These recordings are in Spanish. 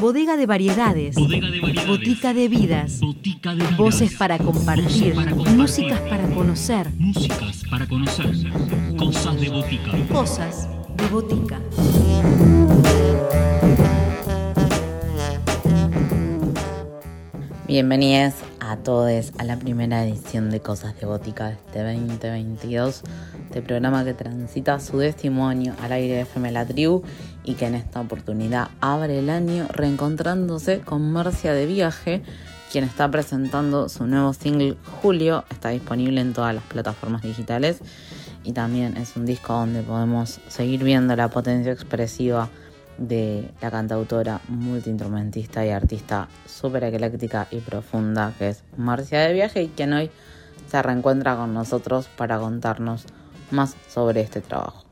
Bodega de variedades. Botica de vidas. Voces para compartir. Músicas para conocer. Músicas para conocer. Cosas de botica. Cosas de botica. Bienvenidos a todos a la primera edición de Cosas de Botica de este 2022, este programa que transita su año al aire de FM La Tribu y que en esta oportunidad abre el año reencontrándose con Marcia de Viaje, quien está presentando su nuevo single Julio, está disponible en todas las plataformas digitales y también es un disco donde podemos seguir viendo la potencia expresiva de la cantautora, multiinstrumentista y artista súper ecléctica y profunda que es Marcia de Viaje y quien hoy se reencuentra con nosotros para contarnos más sobre este trabajo.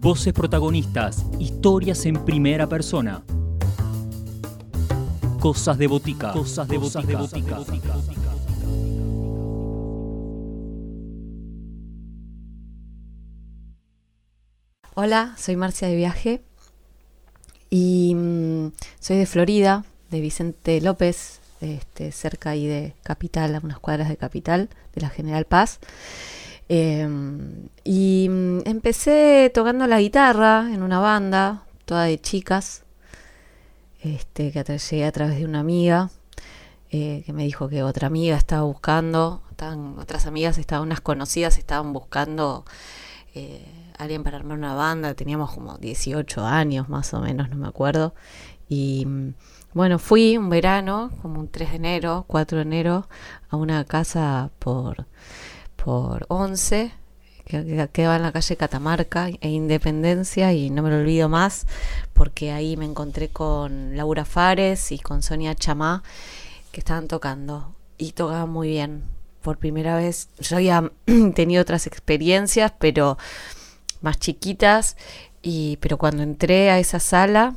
Voces protagonistas, historias en primera persona. Cosas de botica. Cosas de botica. Hola, soy Marcia de Viaje y mm, soy de Florida, de Vicente López, este, cerca ahí de Capital, a unas cuadras de Capital, de la General Paz. Em, y mm, empecé tocando la guitarra en una banda, toda de chicas, este, que llegué a través de una amiga, eh, que me dijo que otra amiga estaba buscando, otras amigas estaban, unas conocidas estaban buscando eh, alguien para armar una banda, teníamos como 18 años más o menos, no me acuerdo. Y mm, bueno, fui un verano, como un 3 de enero, 4 de enero, a una casa por, por 11, que quedaba en la calle Catamarca e Independencia, y no me lo olvido más, porque ahí me encontré con Laura Fares y con Sonia Chamá, que estaban tocando, y tocaban muy bien. Por primera vez, yo había tenido otras experiencias, pero más chiquitas, y, pero cuando entré a esa sala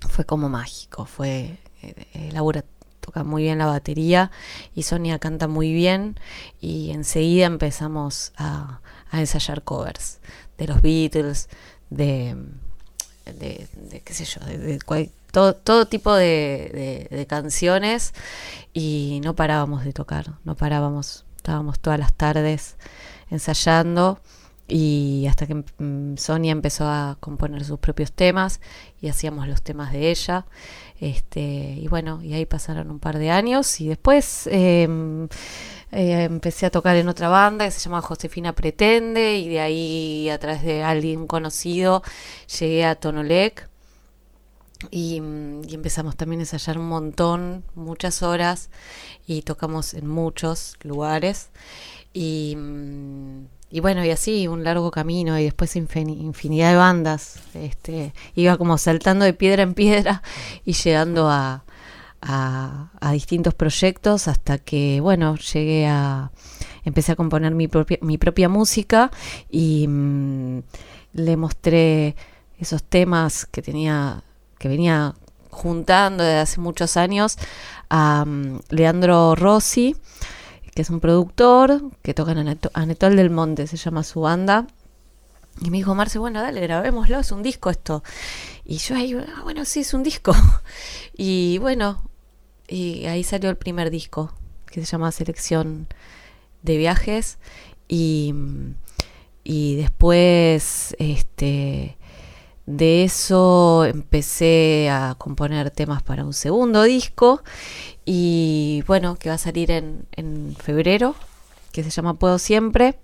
fue como mágico, fue eh, Laura toca muy bien la batería y Sonia canta muy bien y enseguida empezamos a, ensayar covers de los Beatles, de, de, qué sé yo, de, todo, todo, tipo de, canciones y no parábamos de tocar, no parábamos, estábamos todas las tardes ensayando y hasta que mm, Sonia empezó a componer sus propios temas y hacíamos los temas de ella. Este y bueno y ahí pasaron un par de años y después em, eh, empecé a tocar en otra banda que se llama Josefina Pretende y de ahí a través de alguien conocido llegué a Tonolec y, mm, empezamos también a ensayar un montón, muchas horas y tocamos en muchos lugares y mm, y bueno, y así, un largo camino y después infinidad de bandas. Este, iba como saltando de piedra en piedra y llegando a, a, distintos proyectos hasta que, bueno, llegué a... Empecé a componer mi propia, mi propia música y mm, le mostré esos temas que tenía, que venía juntando desde hace muchos años a mm, Leandro Rossi que es un productor que toca en Anetol del Monte, se llama su banda. Y me dijo, Marce, bueno, dale, grabémoslo, es un disco esto. Y yo ahí, ah, bueno, sí, es un disco. y bueno, y ahí salió el primer disco, que se llama Selección de Viajes. Y, y después, este, de eso empecé a componer temas para un segundo disco y bueno, que va a salir en, en febrero, que se llama Puedo Siempre.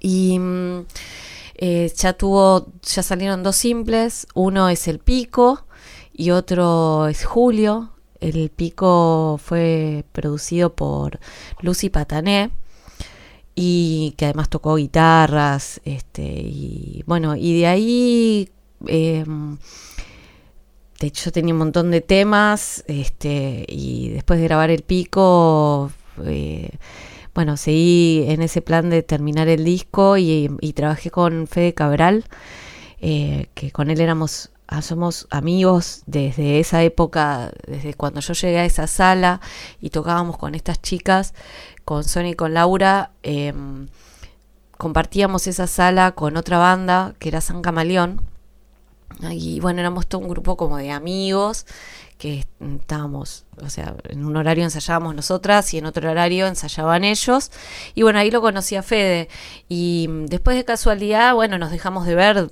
Y mm, eh, ya tuvo, ya salieron dos simples, uno es El Pico y otro es Julio. El Pico fue producido por Lucy Patané y que además tocó guitarras, este, y bueno, y de ahí em, de hecho tenía un montón de temas, este, y después de grabar el pico, eh, bueno, seguí en ese plan de terminar el disco y, trabajé con Fede Cabral, eh, que con él éramos ah, somos amigos desde esa época, desde cuando yo llegué a esa sala y tocábamos con estas chicas, con Sonia y con Laura. Em, compartíamos esa sala con otra banda que era San Camaleón. Y bueno, éramos todo un grupo como de amigos que estábamos, o sea, en un horario ensayábamos nosotras y en otro horario ensayaban ellos. Y bueno, ahí lo conocí a Fede. Y después de casualidad, bueno, nos dejamos de ver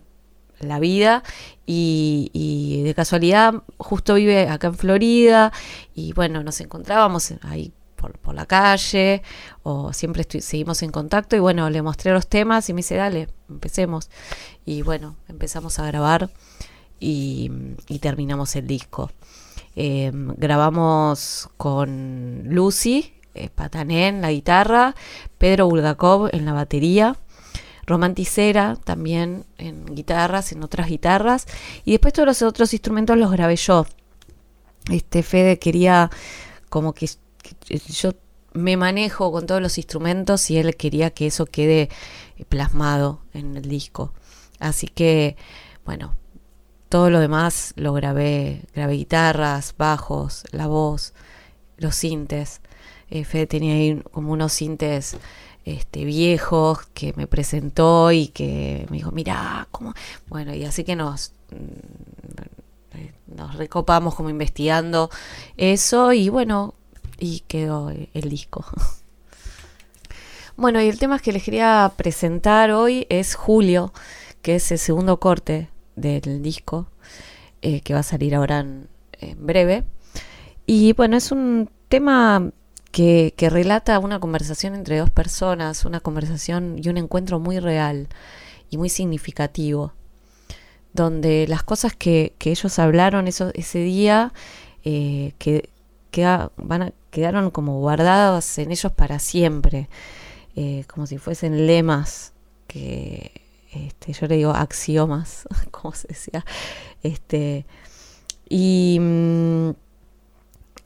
la vida y, de casualidad justo vive acá en Florida y bueno, nos encontrábamos ahí por, la calle o siempre seguimos en contacto y bueno, le mostré los temas y me dice, dale, empecemos. Y bueno, empezamos a grabar y, terminamos el disco. Em, grabamos con Lucy eh, Patané en la guitarra, Pedro Bulgakov en la batería romanticera también en guitarras, en otras guitarras. Y después todos los otros instrumentos los grabé yo. Este Fede quería como que, yo me manejo con todos los instrumentos y él quería que eso quede plasmado en el disco. Así que, bueno, todo lo demás lo grabé, grabé guitarras, bajos, la voz, los sintes. Eh, Fede tenía ahí como unos sintes este, viejos que me presentó y que me dijo, mira, ¿cómo? Bueno, y así que nos, mm, nos recopamos como investigando eso y bueno, y quedó el disco. Bueno, y el tema que les quería presentar hoy es Julio, que es el segundo corte del disco, eh, que va a salir ahora en breve. Y bueno, es un tema que, relata una conversación entre dos personas, una conversación y un encuentro muy real y muy significativo, donde las cosas que, ellos hablaron eso, ese día eh, que, van quedaron como guardadas en ellos para siempre, eh, como si fuesen lemas que este, yo le digo axiomas, como se decía, este, y mm,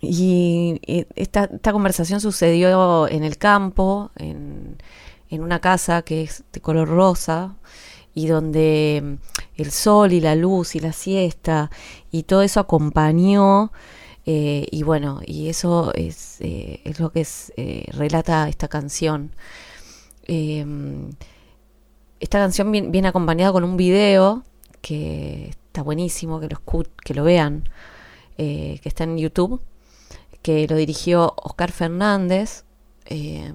y esta, conversación sucedió en el campo, en, una casa que es de color rosa y donde mm, el sol y la luz y la siesta y todo eso acompañó eh, y bueno, y eso es, eh, es lo que es, eh, relata esta canción. Em, esta canción viene, acompañada con un video que está buenísimo, que lo, que lo vean, que está en YouTube que lo dirigió Oscar Fernández. Eh,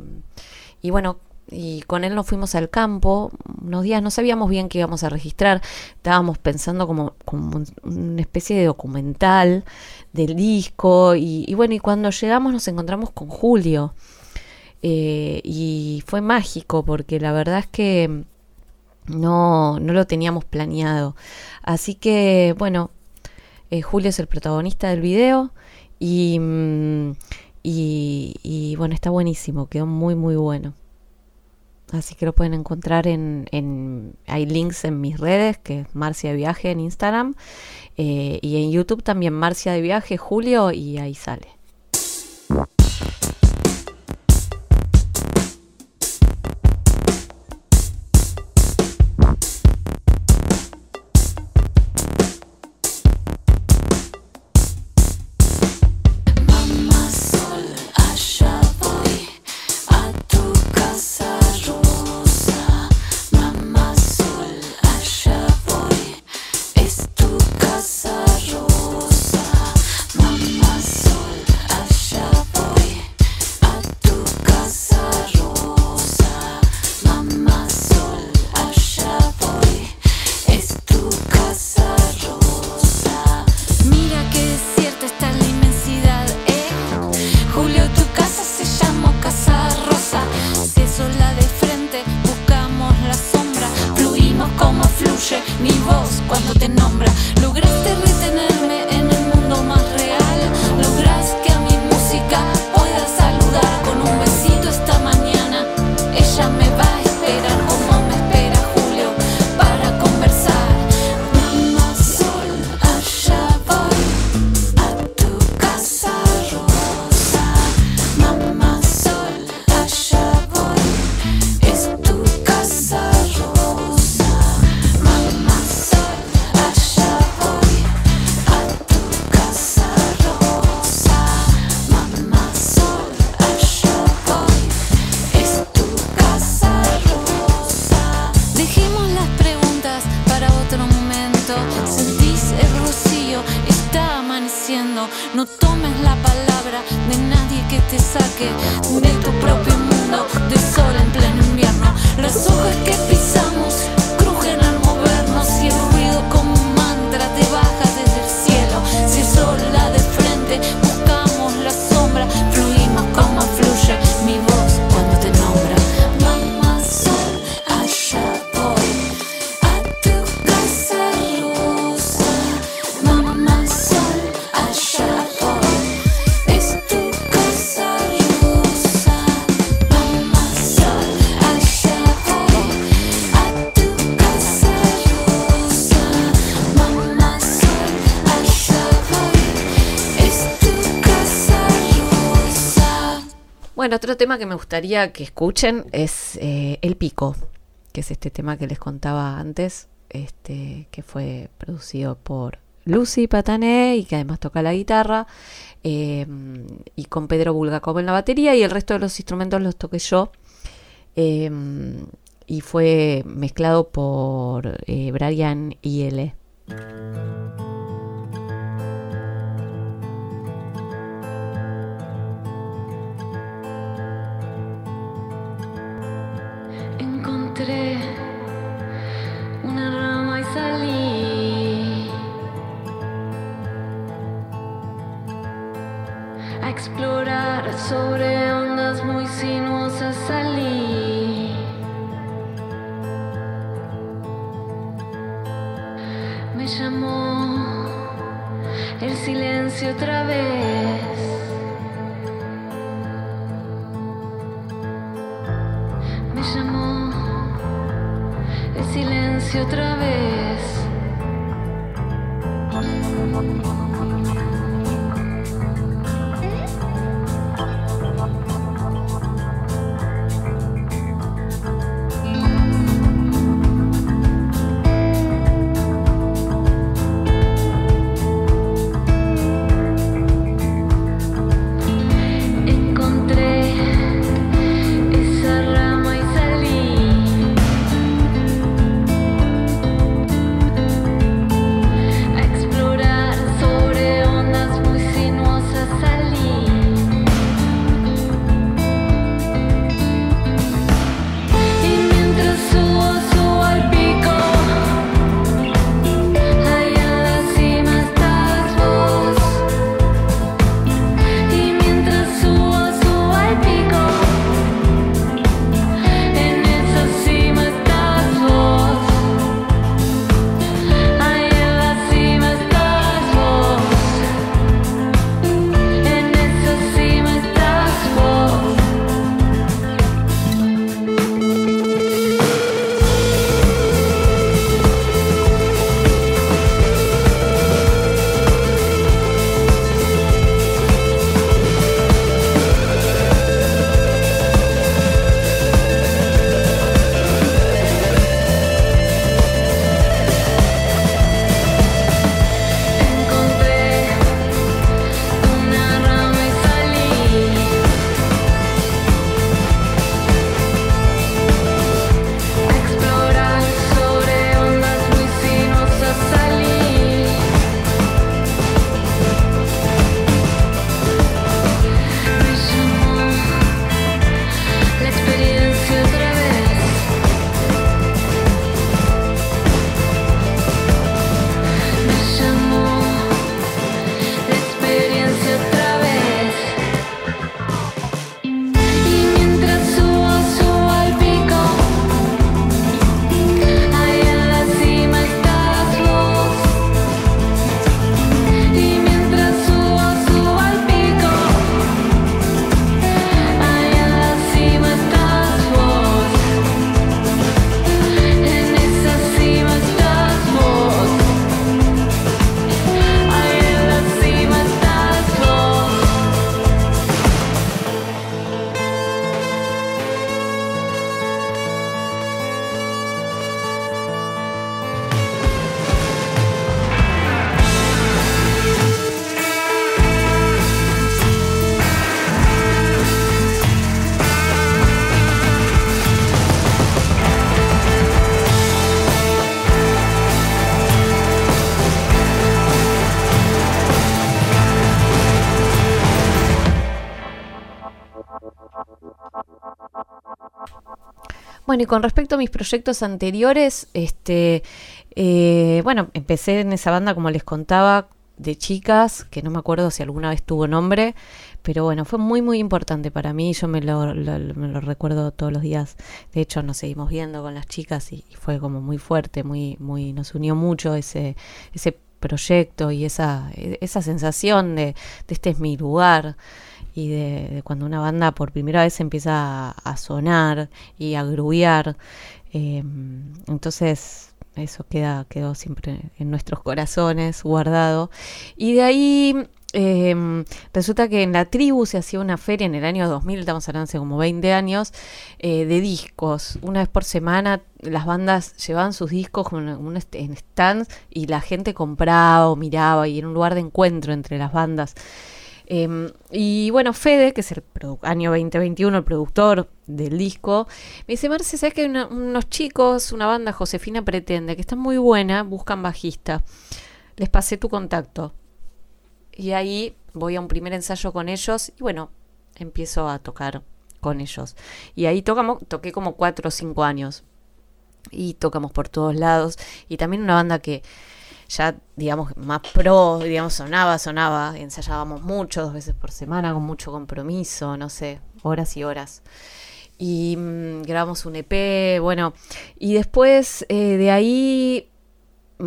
y bueno, y con él nos fuimos al campo unos días, no sabíamos bien qué íbamos a registrar, estábamos pensando como, como una especie de documental del disco y, bueno, y cuando llegamos nos encontramos con Julio eh, y fue mágico porque la verdad es que no, no lo teníamos planeado. Así que bueno, eh, Julio es el protagonista del video Mm, y, y, bueno, está buenísimo, quedó muy, muy bueno. Así que lo pueden encontrar en, hay links en mis redes, que es Marcia de Viaje en Instagram, eh, y en YouTube también Marcia de Viaje, Julio, y ahí sale. Otro tema que me gustaría que escuchen es eh, El Pico, que es este tema que les contaba antes, este, que fue producido por Lucy Patané y que además toca la guitarra, eh, y con Pedro Bulgakov en la batería, y el resto de los instrumentos los toqué yo. eh, y fue mezclado por Brian IL. Encontré una rama y salí a explorar sobre ondas muy sinuosas. Salí. Me llamó el silencio otra Bueno, y con respecto a mis proyectos anteriores, este, eh, bueno, empecé en esa banda, como les contaba, de chicas, que no me acuerdo si alguna vez tuvo nombre, pero bueno, fue muy, muy importante para mí, yo me lo, recuerdo todos los días, de hecho nos seguimos viendo con las chicas y, fue como muy fuerte, muy, muy, nos unió mucho ese, ese proyecto y esa, esa sensación de, de este es mi lugar y de, cuando una banda por primera vez empieza a, sonar y a grubear. Em, entonces eso queda, quedó siempre en nuestros corazones guardado. Y de ahí em, resulta que en la tribu se hacía una feria en el año 2000, estamos hablando hace como 20 años, eh, de discos. Una vez por semana las bandas llevaban sus discos en stands y la gente compraba o miraba y era un lugar de encuentro entre las bandas. Em, y bueno, Fede, que es el año 2021, el productor del disco, me dice, Marce, ¿sabes que hay unos chicos, una banda, Josefina Pretende, que está muy buena, buscan bajista? Les pasé tu contacto. Y ahí voy a un primer ensayo con ellos y bueno, empiezo a tocar con ellos. Y ahí tocamos, toqué como cuatro o cinco años. Y tocamos por todos lados. Y también una banda que ya, digamos, más pro, digamos, sonaba, sonaba, ensayábamos mucho, dos veces por semana, con mucho compromiso, no sé, horas y horas. Y mm, grabamos un EP, bueno, y después eh, de ahí,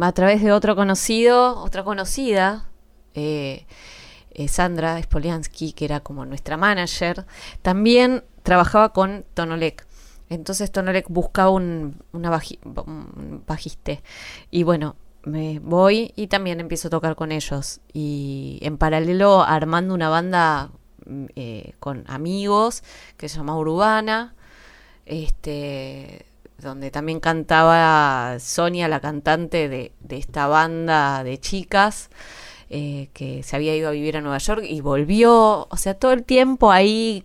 a través de otro conocido, otra conocida, eh, eh, Sandra Spoliansky, que era como nuestra manager, también trabajaba con Tonolek. Entonces Tonolek buscaba un, una un bajiste. Y bueno, me voy y también empiezo a tocar con ellos. Y en paralelo armando una banda mm, eh, con amigos que se llama Urbana, este, donde también cantaba Sonia, la cantante de, esta banda de chicas. Eh, que se había ido a vivir a Nueva York y volvió, o sea, todo el tiempo ahí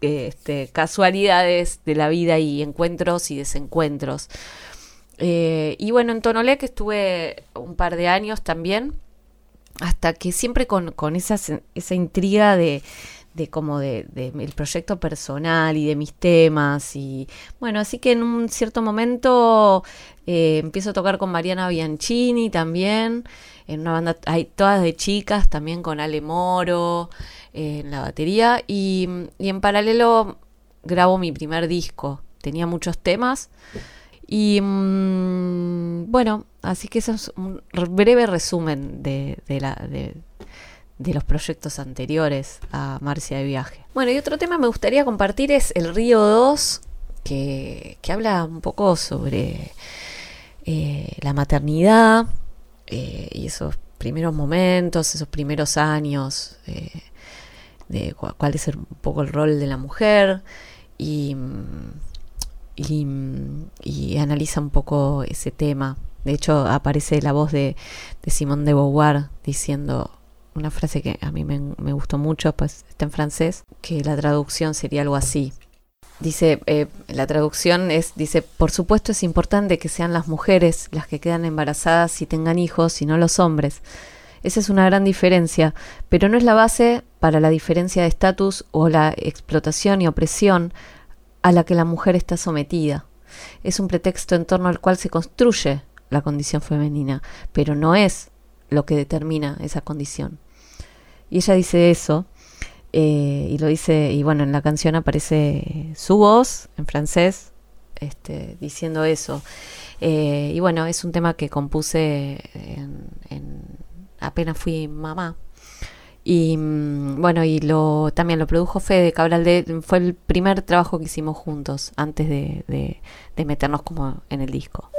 este, casualidades de la vida y encuentros y desencuentros. Eh, y bueno, en Tonolec estuve un par de años también, hasta que siempre con, esa, esa intriga de, de como de, el proyecto personal y de mis temas y bueno así que en un cierto momento eh, empiezo a tocar con Mariana Bianchini también en una banda hay todas de chicas también con Ale Moro eh, en la batería y, y en paralelo grabo mi primer disco. Tenía muchos temas y mm, bueno, así que eso es un breve resumen de, de, los proyectos anteriores a Marcia de Viaje. Bueno, y otro tema me gustaría compartir es el Río 2, que, habla un poco sobre eh, la maternidad eh, y esos primeros momentos, esos primeros años, eh, de cuál es un poco el rol de la mujer y y, analiza un poco ese tema. De hecho, aparece la voz de, de Simone de Beauvoir diciendo una frase que a mí me, gustó mucho, pues está en francés, que la traducción sería algo así. Dice, eh, la traducción es, dice, por supuesto es importante que sean las mujeres las que quedan embarazadas y tengan hijos y no los hombres. Esa es una gran diferencia, pero no es la base para la diferencia de estatus o la explotación y opresión a la que la mujer está sometida. Es un pretexto en torno al cual se construye la condición femenina, pero no es lo que determina esa condición. Y ella dice eso, eh, y lo dice, y bueno, en la canción aparece su voz en francés, este, diciendo eso. Eh, y bueno, es un tema que compuse en, apenas fui mamá. Y mm, bueno, y lo también lo produjo Fede Cabral de, fue el primer trabajo que hicimos juntos antes de, de meternos como en el disco.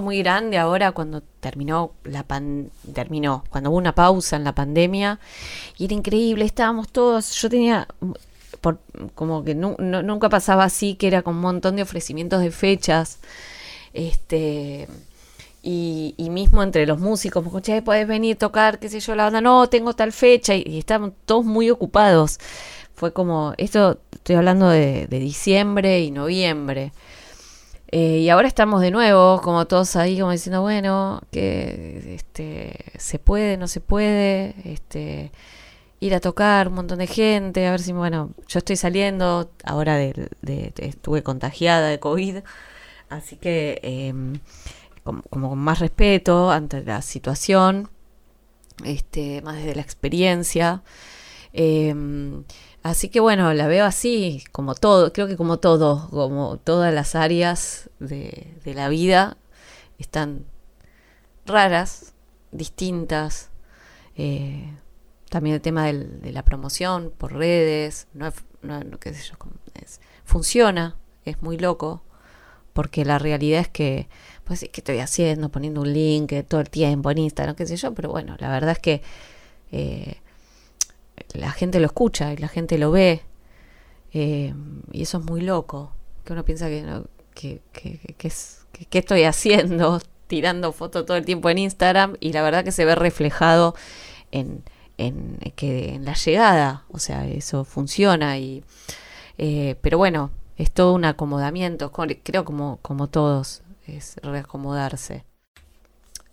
Muy grande ahora cuando terminó la pan terminó, cuando hubo una pausa en la pandemia y era increíble, estábamos todos, yo tenía por, como que nunca pasaba así, que era con un montón de ofrecimientos de fechas, este y, mismo entre los músicos, me che, puedes venir a tocar, qué sé yo, la banda, no, tengo tal fecha, y, y estaban todos muy ocupados. Fue como, esto estoy hablando de diciembre y noviembre. Eh, y ahora estamos de nuevo, como todos ahí, como diciendo, bueno, que este, se puede, no se puede, este, ir a tocar un montón de gente, a ver si, bueno, yo estoy saliendo ahora de, estuve contagiada de COVID, así que em, como, con más respeto ante la situación, este, más desde la experiencia. Em, Así que bueno, la veo así, como todo, creo que como todo, como todas las áreas de, la vida están raras, distintas. Eh, también el tema de la promoción por redes, no, qué sé yo, funciona, es muy loco, porque la realidad es que, pues, ¿qué estoy haciendo? Poniendo un link todo el tiempo en Instagram, qué sé yo, pero bueno, la verdad es que eh, la gente lo escucha y la gente lo ve. Eh, y eso es muy loco. Que uno piensa que, no, que, es, que, estoy haciendo, tirando fotos todo el tiempo en Instagram y la verdad que se ve reflejado en, en, que, en la llegada. O sea, eso funciona. y eh, Pero bueno, es todo un acomodamiento. Creo como, como todos, es reacomodarse.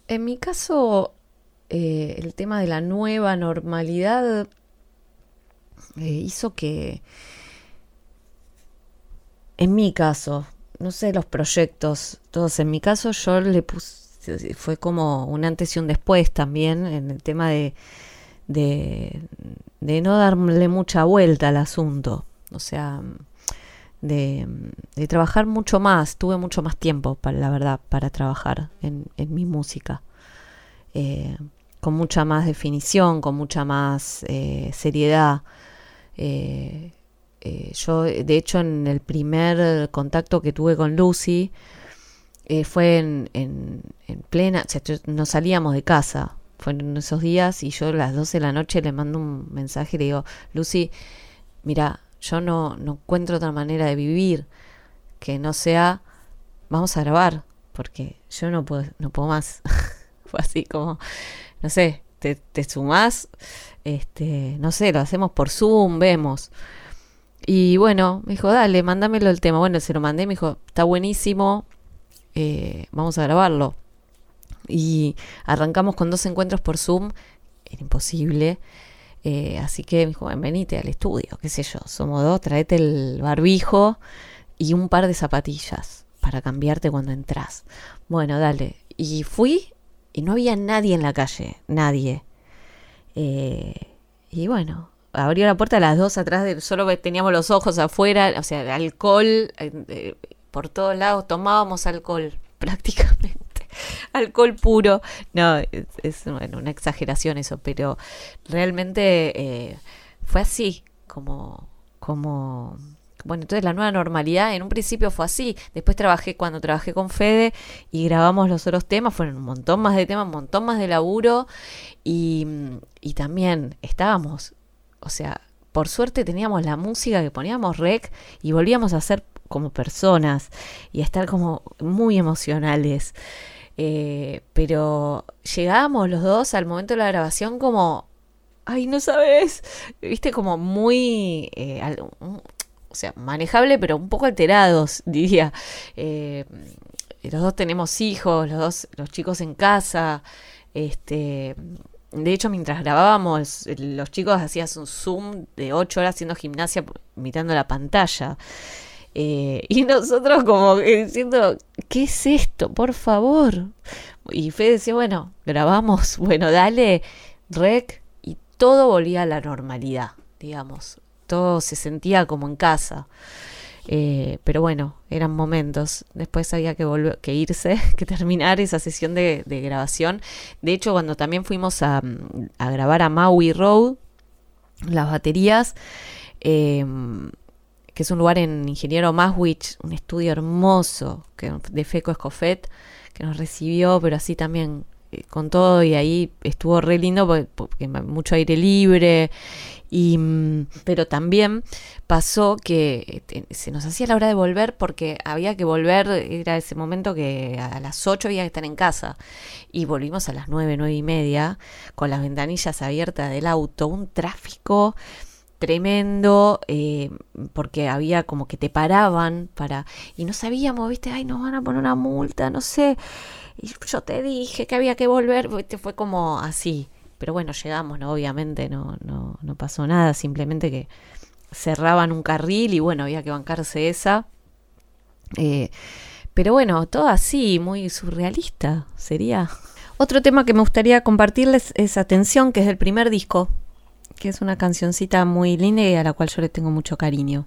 En mi caso, eh, el tema de la nueva normalidad eh, hizo que, en mi caso, no sé, los proyectos, todos en mi caso, yo le puse, fue como un antes y un después también en el tema de, de, no darle mucha vuelta al asunto, o sea, de, trabajar mucho más, tuve mucho más tiempo, para, la verdad, para trabajar en, mi música. Eh, con mucha más definición, con mucha más eh, seriedad. Eh, eh, yo, de hecho, en el primer contacto que tuve con Lucy, eh, fue en, en, plena, o sea, no salíamos de casa, fueron esos días y yo a las 12 de la noche le mando un mensaje y le digo, Lucy, mira, yo no, no encuentro otra manera de vivir que no sea, vamos a grabar, porque yo no puedo, no puedo más. Fue así como, no sé, te, te sumás este, no sé, lo hacemos por Zoom, vemos. Y bueno, me dijo, dale, mándamelo el tema. Bueno, se lo mandé, me dijo, está buenísimo, eh, vamos a grabarlo. Y arrancamos con dos encuentros por Zoom, era imposible. Eh, así que me dijo, venite al estudio, qué sé yo, somos dos, traete el barbijo y un par de zapatillas para cambiarte cuando entras. Bueno, dale. Y fui y no había nadie en la calle, nadie. Eh, y bueno, abrió la puerta a las dos atrás, de, solo teníamos los ojos afuera, o sea, alcohol, eh, por todos lados tomábamos alcohol prácticamente. alcohol puro. No, es, una exageración eso, pero realmente eh, fue así, como, como bueno, entonces la nueva normalidad en un principio fue así. Después trabajé cuando trabajé con Fede y grabamos los otros temas, fueron un montón más de temas, un montón más de laburo y, y también estábamos, o sea, por suerte teníamos la música que poníamos rec y volvíamos a ser como personas y a estar como muy emocionales. Eh, pero llegábamos los dos al momento de la grabación como, ay, no sabes, viste, como muy, eh, o sea, manejable, pero un poco alterados, diría. Eh, los dos tenemos hijos, los dos, los chicos en casa, este... De hecho, mientras grabábamos, los chicos hacían un zoom de ocho horas haciendo gimnasia, mirando la pantalla. Eh, y nosotros como diciendo, ¿qué es esto? Por favor. Y Fede decía, bueno, grabamos, bueno, dale, rec, y todo volvía a la normalidad, digamos. Todo se sentía como en casa. Eh, pero bueno, eran momentos. Después había que volver, que irse, que terminar esa sesión de, grabación. De hecho, cuando también fuimos a, grabar a Maui Road, las baterías, eh, que es un lugar en Ingeniero Maswich, un estudio hermoso que, de Feco Escofet, que nos recibió, pero así también con todo y ahí estuvo re lindo porque, mucho aire libre. Y mm, pero también pasó que eh, se nos hacía la hora de volver porque había que volver era ese momento que a las 8 había que estar en casa. Y volvimos a las 9, 9 y media con las ventanillas abiertas del auto un tráfico tremendo, eh, porque había como que te paraban para, y no sabíamos, viste, ay, nos van a poner una multa, no sé, y yo te dije que había que volver, fue como así, pero bueno, llegamos, ¿no? Obviamente no, no, no pasó nada, simplemente que cerraban un carril y bueno, había que bancarse esa. Eh, pero bueno, todo así, muy surrealista sería. Otro tema que me gustaría compartirles es Atención, que es el primer disco que es una cancioncita muy linda y a la cual yo le tengo mucho cariño.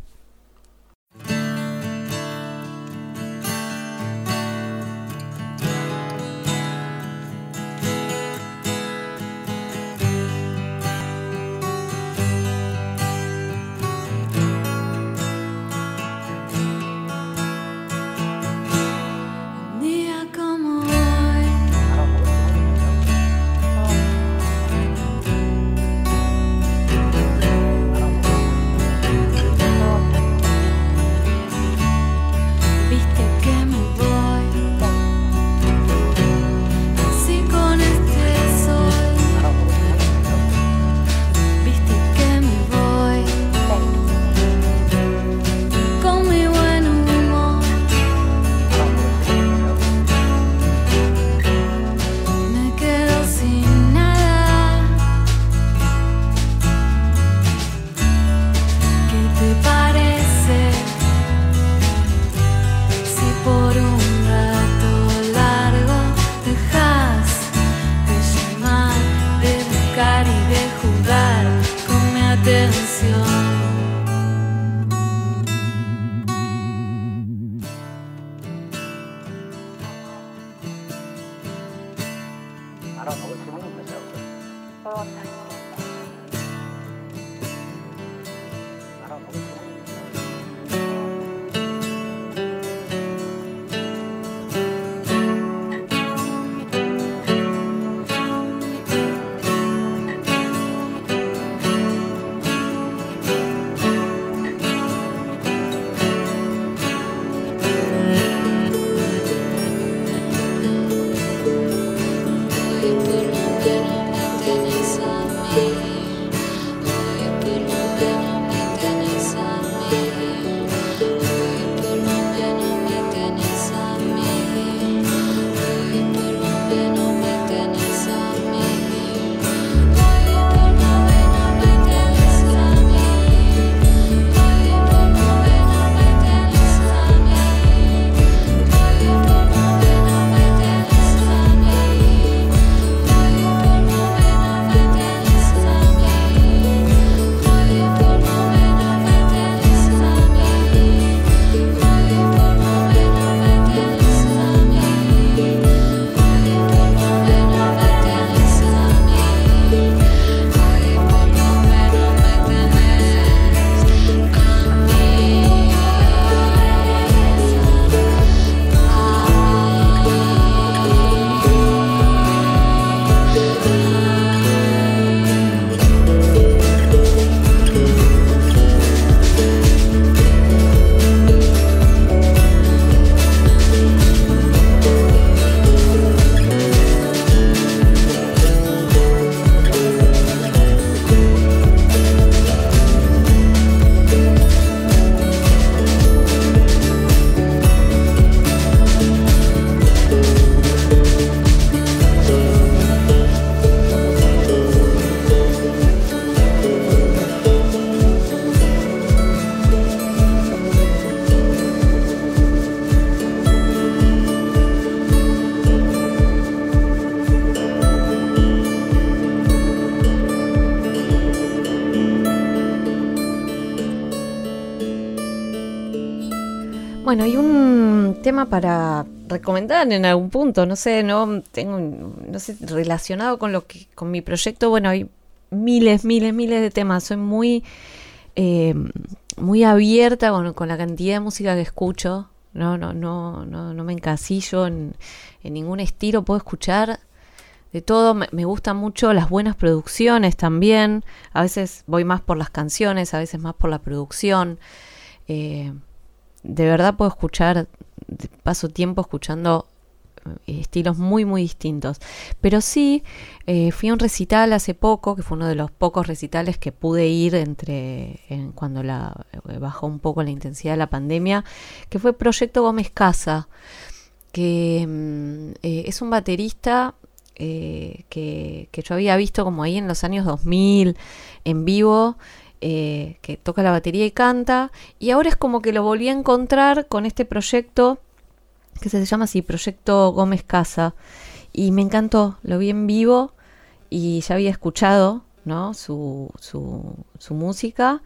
Bueno, hay un tema para recomendar en algún punto, no sé, no tengo, no sé, relacionado con lo que, con mi proyecto, bueno, hay miles, miles, miles de temas. Soy muy, eh, muy abierta con, la cantidad de música que escucho. No, no, no, no, no me encasillo en, ningún estilo. Puedo escuchar de todo. Me, gustan mucho las buenas producciones también. A veces voy más por las canciones, a veces más por la producción. Eh, de verdad puedo escuchar, paso tiempo escuchando eh, estilos muy muy distintos. Pero sí, eh, fui a un recital hace poco, que fue uno de los pocos recitales que pude ir entre cuando eh, bajó un poco la intensidad de la pandemia, que fue Proyecto Gómez Casa, que mm, es un baterista que, que, yo había visto como ahí en los años 2000 en vivo eh, que toca la batería y canta, y ahora es como que lo volví a encontrar con este proyecto que se llama así, Proyecto Gómez Casa, y me encantó, lo vi en vivo y ya había escuchado ¿no? su, su, música,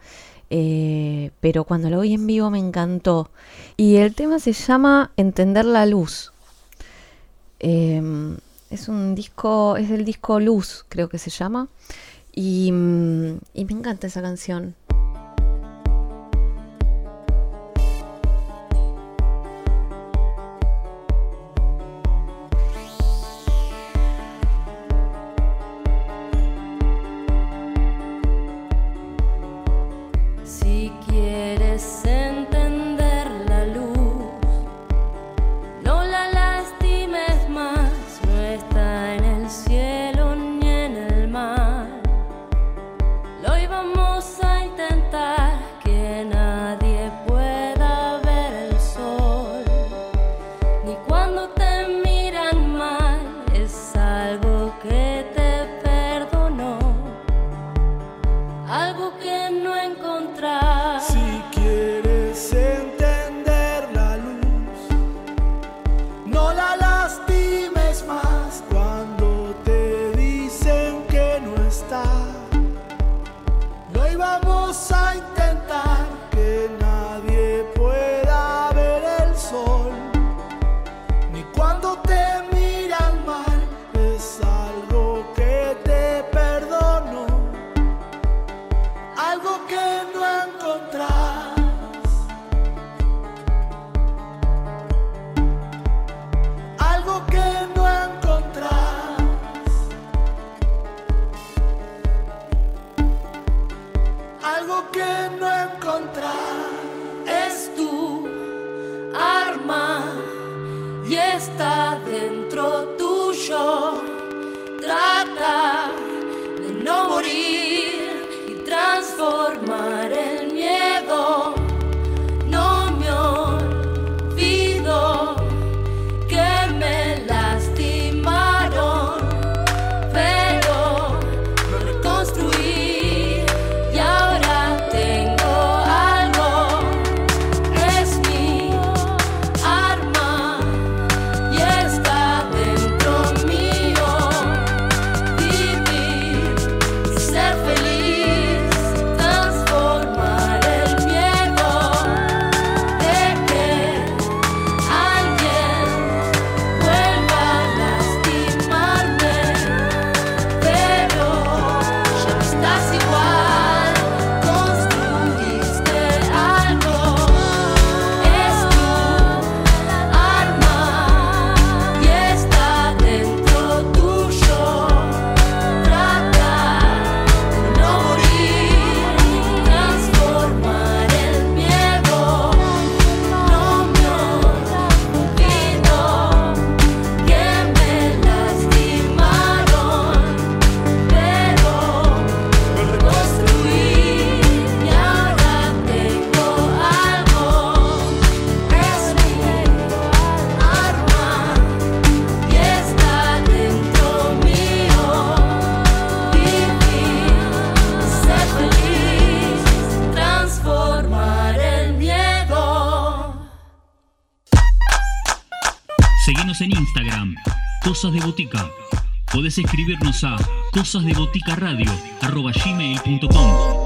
eh, pero cuando lo vi en vivo me encantó. Y el tema se llama Entender la Luz. Em, es un disco, es el disco Luz, creo que se llama. Y, mm, y me encanta esa canción. Podés escribirnos a cosasdeboticaradio.com